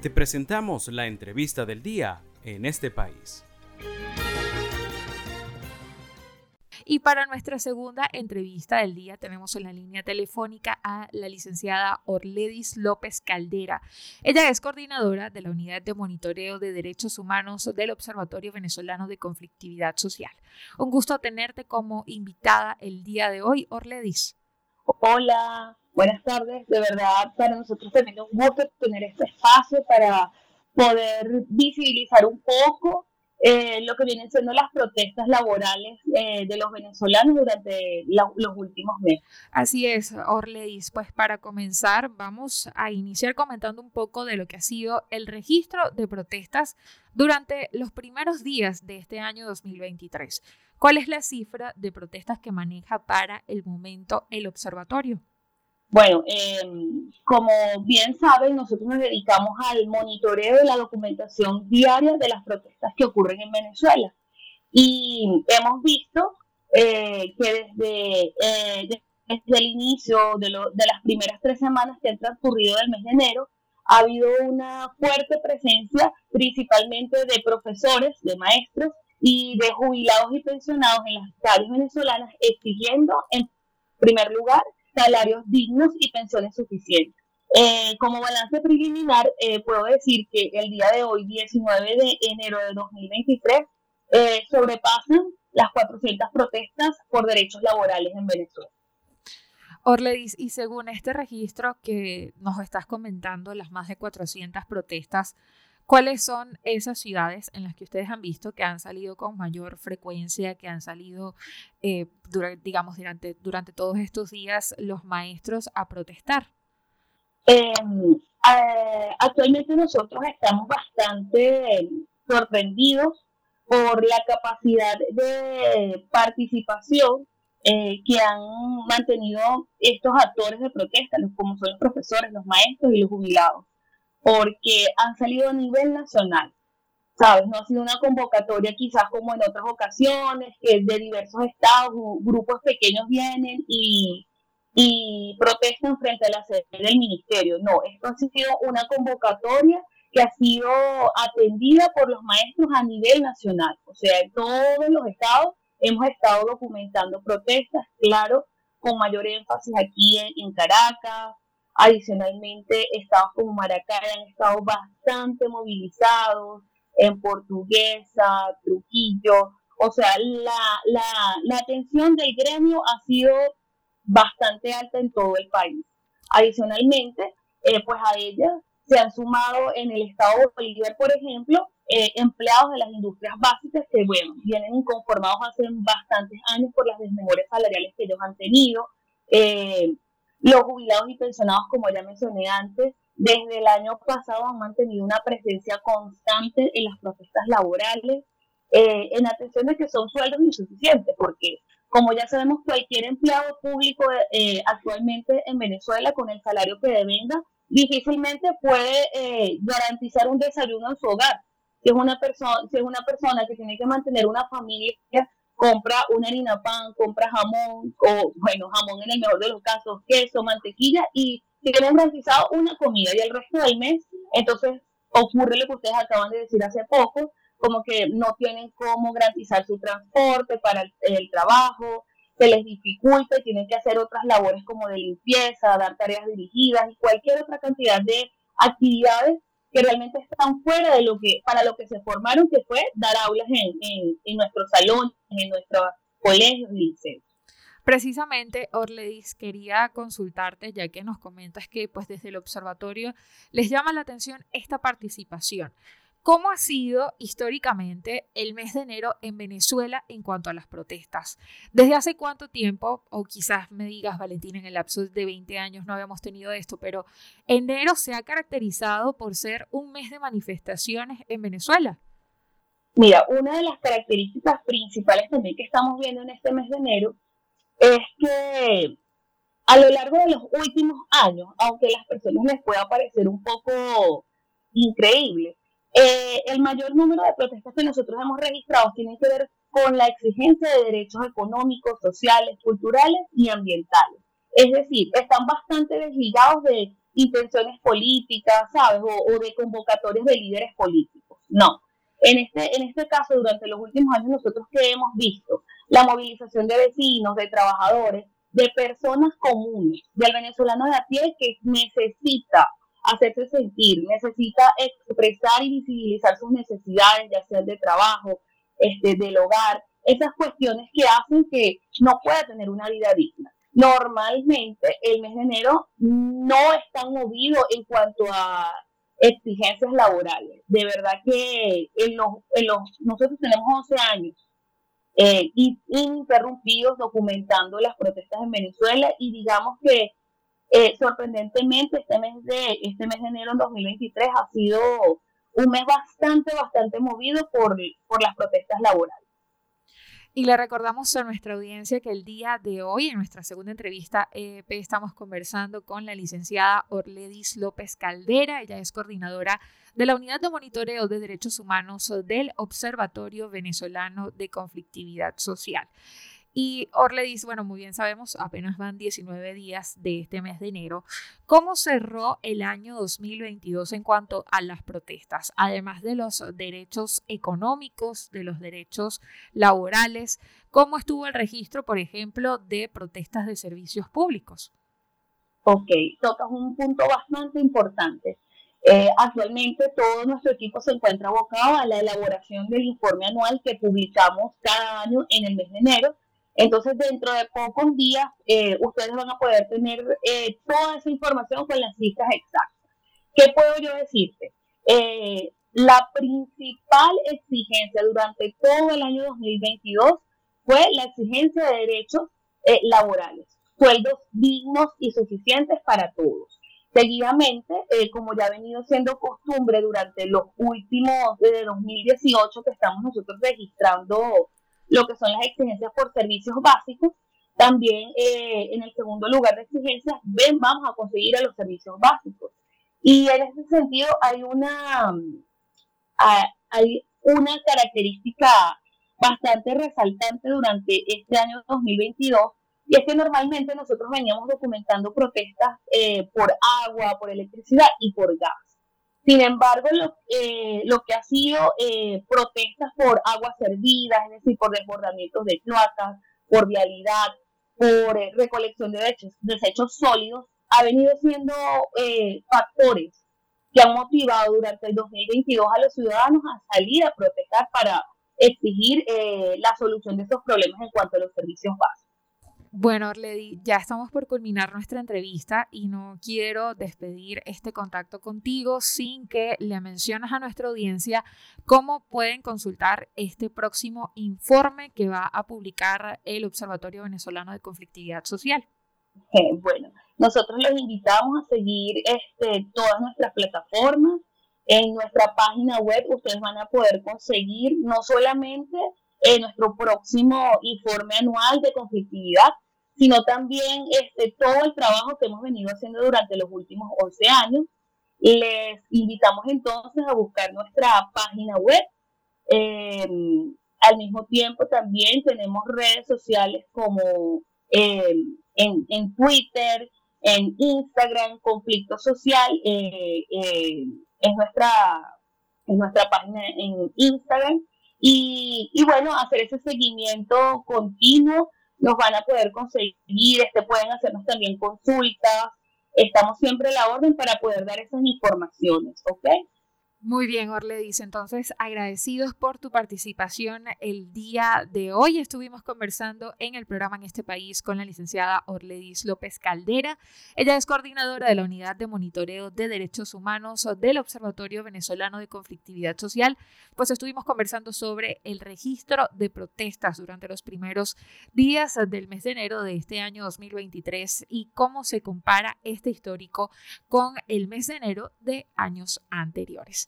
Te presentamos la entrevista del día en este país. Y para nuestra segunda entrevista del día tenemos en la línea telefónica a la licenciada Orledis López Caldera. Ella es coordinadora de la Unidad de Monitoreo de Derechos Humanos del Observatorio Venezolano de Conflictividad Social. Un gusto tenerte como invitada el día de hoy, Orledis. Hola, buenas tardes. De verdad, para nosotros también es un gusto tener este espacio para poder visibilizar un poco eh, lo que vienen siendo las protestas laborales eh, de los venezolanos durante los últimos meses. Así es, Orledis. Pues para comenzar, vamos a iniciar comentando un poco de lo que ha sido el registro de protestas durante los primeros días de este año 2023. ¿Cuál es la cifra de protestas que maneja para el momento el observatorio? Bueno, em, como bien saben, nosotros nos dedicamos al monitoreo de la documentación diaria de las protestas que ocurren en Venezuela. Y hemos visto eh, que desde, eh, desde el inicio de, de las primeras tres semanas que han transcurrido del mes de enero, ha habido una fuerte presencia principalmente de profesores, de maestros y de jubilados y pensionados en las calles venezolanas exigiendo, en primer lugar, salarios dignos y pensiones suficientes. Eh, como balance preliminar, eh, puedo decir que el día de hoy, 19 de enero de 2023, eh, sobrepasan las 400 protestas por derechos laborales en Venezuela. Orledis, y según este registro que nos estás comentando, las más de 400 protestas, ¿cuáles son esas ciudades en las que ustedes han visto que han salido con mayor frecuencia, que han salido, eh, durante, digamos, durante, todos estos días los maestros a protestar? Em, eh, actualmente nosotros estamos bastante sorprendidos por la capacidad de participación eh, que han mantenido estos actores de protesta, como son los profesores, los maestros y los jubilados porque han salido a nivel nacional. ¿Sabes? No ha sido una convocatoria quizás como en otras ocasiones, que de diversos estados, grupos pequeños vienen y, y protestan frente a la sede del ministerio. No, esto ha sido una convocatoria que ha sido atendida por los maestros a nivel nacional. O sea, en todos los estados hemos estado documentando protestas, claro, con mayor énfasis aquí en Caracas, Adicionalmente, estados como Maracay han estado bastante movilizados, en Portuguesa, Trujillo, o sea, la, la, la atención del gremio ha sido bastante alta en todo el país. Adicionalmente, eh, pues a ella se han sumado en el estado de Bolívar, por ejemplo, eh, empleados de las industrias básicas que, bueno, vienen inconformados hace bastantes años por las desmejores salariales que ellos han tenido. Eh, los jubilados y pensionados, como ya mencioné antes, desde el año pasado han mantenido una presencia constante en las protestas laborales, eh, en atención de que son sueldos insuficientes, porque como ya sabemos, cualquier empleado público eh, actualmente en Venezuela con el salario que devenga, difícilmente puede eh, garantizar un desayuno en su hogar. Si es, una persona, si es una persona que tiene que mantener una familia compra una harina pan, compra jamón, o bueno, jamón en el mejor de los casos, queso, mantequilla, y si tienen garantizado una comida y el resto del mes, entonces ocurre lo que ustedes acaban de decir hace poco, como que no tienen cómo garantizar su transporte para el, trabajo, se les dificulta y tienen que hacer otras labores como de limpieza, dar tareas dirigidas y cualquier otra cantidad de actividades que realmente están fuera de lo que, para lo que se formaron, que fue dar aulas en, en, en nuestro salón, en nuestros colegios y liceos. Precisamente, Orledis, quería consultarte, ya que nos comentas que pues desde el observatorio les llama la atención esta participación. ¿Cómo ha sido históricamente el mes de enero en Venezuela en cuanto a las protestas? ¿Desde hace cuánto tiempo, o quizás me digas, Valentín, en el lapso de 20 años no habíamos tenido esto, pero enero se ha caracterizado por ser un mes de manifestaciones en Venezuela? Mira, una de las características principales también que estamos viendo en este mes de enero es que a lo largo de los últimos años, aunque a las personas les pueda parecer un poco increíble, eh, el mayor número de protestas que nosotros hemos registrado tienen que ver con la exigencia de derechos económicos, sociales, culturales y ambientales. Es decir, están bastante desligados de intenciones políticas, ¿sabes? O, de convocatorias de líderes políticos. No. En este, en este caso, durante los últimos años, nosotros que hemos visto la movilización de vecinos, de trabajadores, de personas comunes, del venezolano de a pie que necesita hacerse sentir, necesita expresar y visibilizar sus necesidades, ya sea de trabajo, este, del hogar, esas cuestiones que hacen que no pueda tener una vida digna. Normalmente el mes de enero no está movido en cuanto a exigencias laborales. De verdad que en los, en los, nosotros tenemos 11 años eh, ininterrumpidos documentando las protestas en Venezuela y digamos que eh, sorprendentemente este mes de este mes de enero en 2023 ha sido un mes bastante bastante movido por, por las protestas laborales. Y le recordamos a nuestra audiencia que el día de hoy, en nuestra segunda entrevista EP, estamos conversando con la licenciada Orledis López Caldera. Ella es coordinadora de la Unidad de Monitoreo de Derechos Humanos del Observatorio Venezolano de Conflictividad Social. Y Orledis, bueno, muy bien sabemos, apenas van 19 días de este mes de enero. ¿Cómo cerró el año 2022 en cuanto a las protestas? Además de los derechos económicos, de los derechos laborales, ¿cómo estuvo el registro, por ejemplo, de protestas de servicios públicos? Ok, tocas un punto bastante importante. Eh, actualmente todo nuestro equipo se encuentra abocado a la elaboración del informe anual que publicamos cada año en el mes de enero entonces, dentro de pocos días, eh, ustedes van a poder tener eh, toda esa información con las cifras exactas. ¿Qué puedo yo decirte? Eh, la principal exigencia durante todo el año 2022 fue la exigencia de derechos laborales, sueldos dignos y suficientes para todos. Seguidamente, como ya ha venido siendo costumbre durante los últimos, desde 2018 que estamos nosotros registrando lo que son las exigencias por servicios básicos. También eh, en el segundo lugar de exigencias, ven, vamos a conseguir a los servicios básicos. Y en ese sentido hay una, hay una característica bastante resaltante durante este año 2022 y es que normalmente nosotros veníamos documentando protestas eh, por agua, por electricidad y por gas. Sin embargo, lo, eh, lo que ha sido eh, protestas por aguas servidas, es decir, por desbordamientos de cloacas, por vialidad, por eh, recolección de desechos, desechos, sólidos, ha venido siendo factores que han motivado durante el 2022 a los ciudadanos a salir a protestar para exigir la solución de estos problemas en cuanto a los servicios básicos. Bueno, Orledi, ya estamos por culminar nuestra entrevista y no quiero despedir este contacto contigo sin que le menciones a nuestra audiencia cómo pueden consultar este próximo informe que va a publicar el Observatorio Venezolano de Conflictividad Social. bueno, nosotros los invitamos a seguir este, todas nuestras plataformas. En nuestra página web ustedes van a poder conseguir no solamente en nuestro próximo informe anual de conflictividad, sino también este, todo el trabajo que hemos venido haciendo durante los últimos 11 años. Les invitamos entonces a buscar nuestra página web. Em, al mismo tiempo también tenemos redes sociales como em, en, en, Twitter, en Instagram, Conflicto Social, eh, eh, es, nuestra, es nuestra página en Instagram. Y, y bueno, hacer ese seguimiento continuo, nos van a poder conseguir, este, pueden hacernos también consultas, estamos siempre a la orden para poder dar esas informaciones, ¿ok? Muy bien, Orledis. Entonces, agradecidos por tu participación el día de hoy. Estuvimos conversando en el programa en este país con la licenciada Orledis López Caldera. Ella es coordinadora de la Unidad de Monitoreo de Derechos Humanos del Observatorio Venezolano de Conflictividad Social. Pues estuvimos conversando sobre el registro de protestas durante los primeros días del mes de enero de este año 2023 y cómo se compara este histórico con el mes de enero de años anteriores.